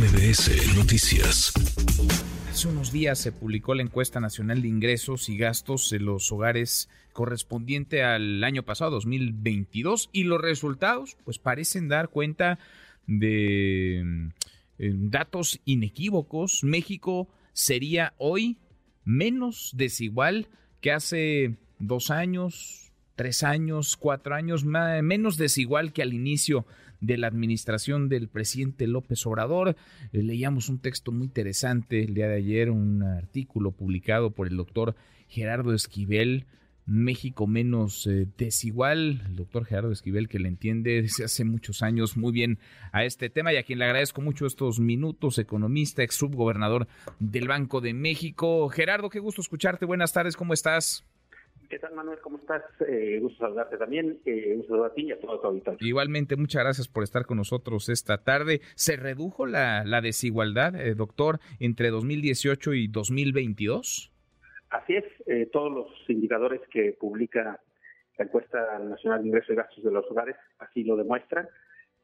MBS Noticias. Hace unos días se publicó la encuesta nacional de ingresos y gastos en los hogares correspondiente al año pasado, 2022, y los resultados pues parecen dar cuenta de eh, datos inequívocos. México sería hoy menos desigual que hace dos años, tres años, cuatro años, menos desigual que al inicio de la administración del presidente López Obrador. Eh, leíamos un texto muy interesante el día de ayer, un artículo publicado por el doctor Gerardo Esquivel. México menos eh, desigual, el doctor Gerardo Esquivel, que le entiende desde hace muchos años muy bien a este tema y a quien le agradezco mucho estos minutos, economista, ex subgobernador del Banco de México. Gerardo, qué gusto escucharte, buenas tardes, ¿cómo estás? ¿Qué tal, Manuel? ¿Cómo estás? Eh, gusto saludarte también. Eh, un saludo a ti y a todo tu auditorio. Igualmente, muchas gracias por estar con nosotros esta tarde. ¿Se redujo la, la desigualdad, eh, doctor, entre 2018 y 2022? Así es. Eh, todos los indicadores que publica la encuesta nacional de ingresos y gastos de los hogares así lo demuestran.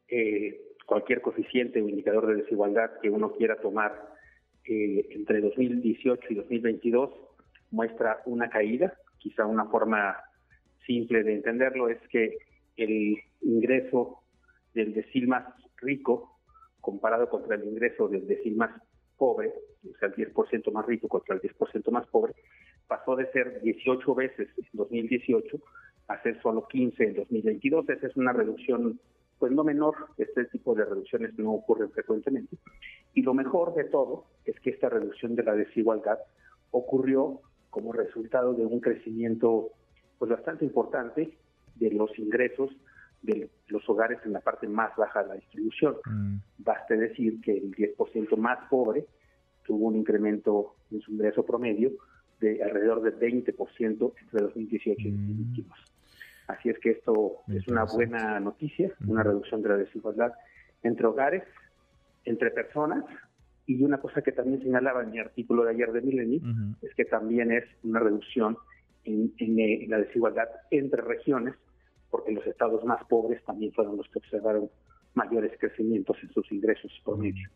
Eh, cualquier coeficiente o indicador de desigualdad que uno quiera tomar eh, entre 2018 y 2022 muestra una caída quizá una forma simple de entenderlo es que el ingreso del decil más rico comparado contra el ingreso del decil más pobre, o sea, el 10% más rico contra el 10% más pobre, pasó de ser 18 veces en 2018 a ser solo 15 en 2022. Esa es una reducción, pues no menor, este tipo de reducciones no ocurren frecuentemente. Y lo mejor de todo es que esta reducción de la desigualdad ocurrió como resultado de un crecimiento pues bastante importante de los ingresos de los hogares en la parte más baja de la distribución. Mm. Baste decir que el 10% más pobre tuvo un incremento en su ingreso promedio de alrededor del 20% entre 2018 y 2022. Mm. Así es que esto es una buena noticia, una reducción de la desigualdad entre hogares, entre personas y una cosa que también señalaba en mi artículo de ayer de Millennium es que también es una reducción eh, en, la desigualdad entre regiones, porque los estados más pobres también fueron los que observaron mayores crecimientos en sus ingresos promedio.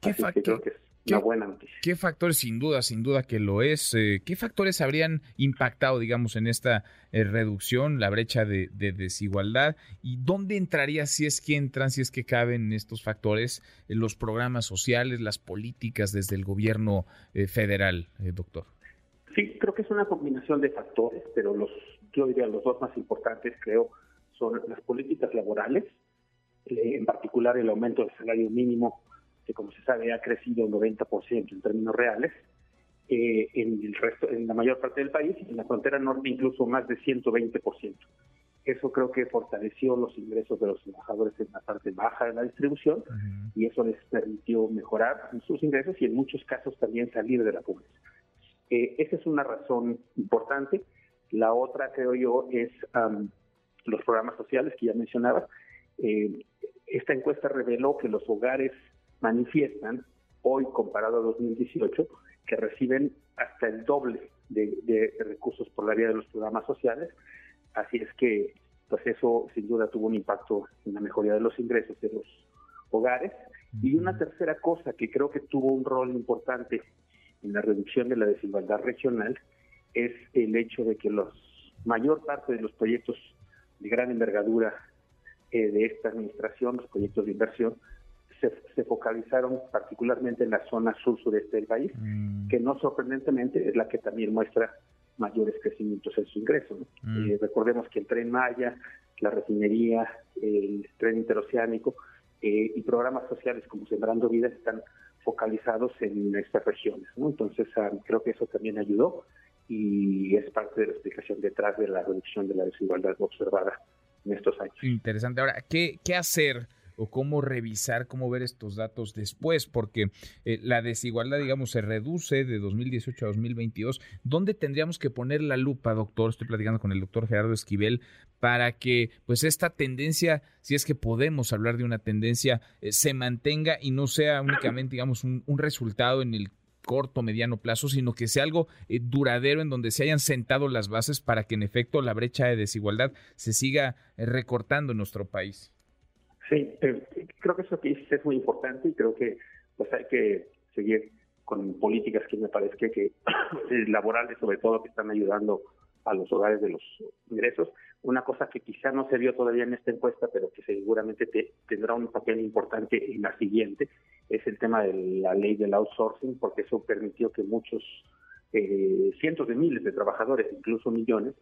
¿Qué, creo que es una buena noticia. ¿Qué factores, sin duda, sin duda que lo es, eh, qué factores habrían impactado, digamos, en esta eh, reducción, la brecha de, desigualdad? ¿Y dónde entraría, si es que entran, si es que caben estos factores, en los programas sociales, las políticas desde el gobierno eh, federal, doctor? Sí, creo que es una combinación de factores, pero los, yo diría los dos más importantes, creo, son las políticas laborales, en particular el aumento del salario mínimo que como se sabe ha crecido un 90% en términos reales, eh, en el resto, en la mayor parte del país, y en la frontera norte incluso más de 120%. Eso creo que fortaleció los ingresos de los trabajadores en la parte baja de la distribución y eso les permitió mejorar sus ingresos y en muchos casos también salir de la pobreza. Eh, esa es una razón importante. La otra, creo yo, es los programas sociales que ya mencionaba. Eh, esta encuesta reveló que los hogares manifiestan hoy comparado a 2018 que reciben hasta el doble de, recursos por la vía de los programas sociales. Así es que pues eso sin duda tuvo un impacto en la mejoría de los ingresos de los hogares. Y una tercera cosa que creo que tuvo un rol importante en la reducción de la desigualdad regional es el hecho de que la mayor parte de los proyectos de gran envergadura eh, de esta administración, los proyectos de inversión, se, focalizaron particularmente en la zona sur-sureste del país, mm. que no sorprendentemente es la que también muestra mayores crecimientos en su ingreso. Mm. Eh, recordemos que el tren Maya, la refinería, el tren interoceánico eh, y programas sociales como Sembrando Vidas están focalizados en estas regiones. Entonces, ah, creo que eso también ayudó y es parte de la explicación detrás de la reducción de la desigualdad observada en estos años. Interesante. Ahora, ¿qué, qué hacer? Cómo revisar, cómo ver estos datos después, porque eh, la desigualdad, digamos, se reduce de 2018 a 2022. ¿Dónde tendríamos que poner la lupa, doctor? Estoy platicando con el doctor Gerardo Esquivel para que pues esta tendencia, si es que podemos hablar de una tendencia, eh, se mantenga y no sea únicamente, digamos, un, resultado en el corto, mediano plazo, sino que sea algo eh, duradero en donde se hayan sentado las bases para que en efecto la brecha de desigualdad se siga recortando en nuestro país. Sí, creo que eso que dices es muy importante y creo que pues hay que seguir con políticas que me parece que, laborales sobre todo que están ayudando a los hogares de los ingresos. Una cosa que quizá no se vio todavía en esta encuesta, pero que seguramente tendrá un papel importante en la siguiente, es el tema de la ley del outsourcing, porque eso permitió que muchos, eh, cientos de miles de trabajadores, incluso millones,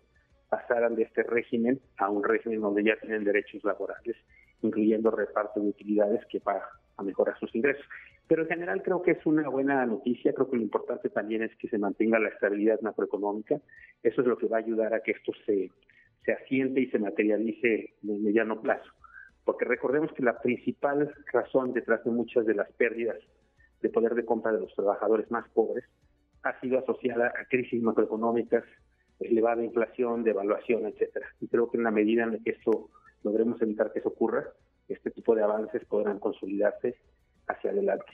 pasaran de este régimen a un régimen donde ya tienen derechos laborales, incluyendo reparto de utilidades que va a mejorar sus ingresos. Pero en general creo que es una buena noticia, creo que lo importante también es que se mantenga la estabilidad macroeconómica, eso es lo que va a ayudar a que esto se, se asiente y se materialice en el mediano plazo. Porque recordemos que la principal razón detrás de muchas de las pérdidas de poder de compra de los trabajadores más pobres ha sido asociada a crisis macroeconómicas, elevada inflación, devaluación, etcétera. Y creo que en la medida en que esto logremos evitar que eso ocurra, este tipo de avances podrán consolidarse hacia adelante.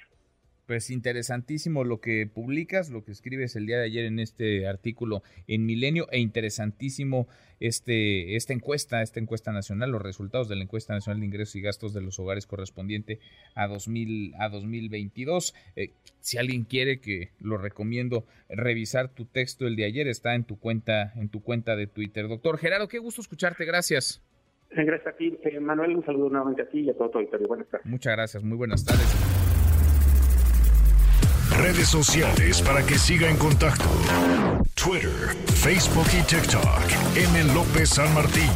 Pues interesantísimo lo que publicas, lo que escribes el día de ayer en este artículo en Milenio e interesantísimo este esta encuesta, esta encuesta nacional, los resultados de la encuesta nacional de ingresos y gastos de los hogares correspondiente a 2000 a 2022. Eh, si alguien quiere que lo recomiendo revisar tu texto el de ayer está en tu cuenta en tu cuenta de Twitter. Doctor Gerardo, qué gusto escucharte, gracias. Gracias a ti, eh, Manuel, un saludo nuevamente a ti y a todo tu auditorio. Buenas tardes. Muchas gracias, muy buenas tardes redes sociales para que siga en contacto: Twitter, Facebook y TikTok. M. López San Martín.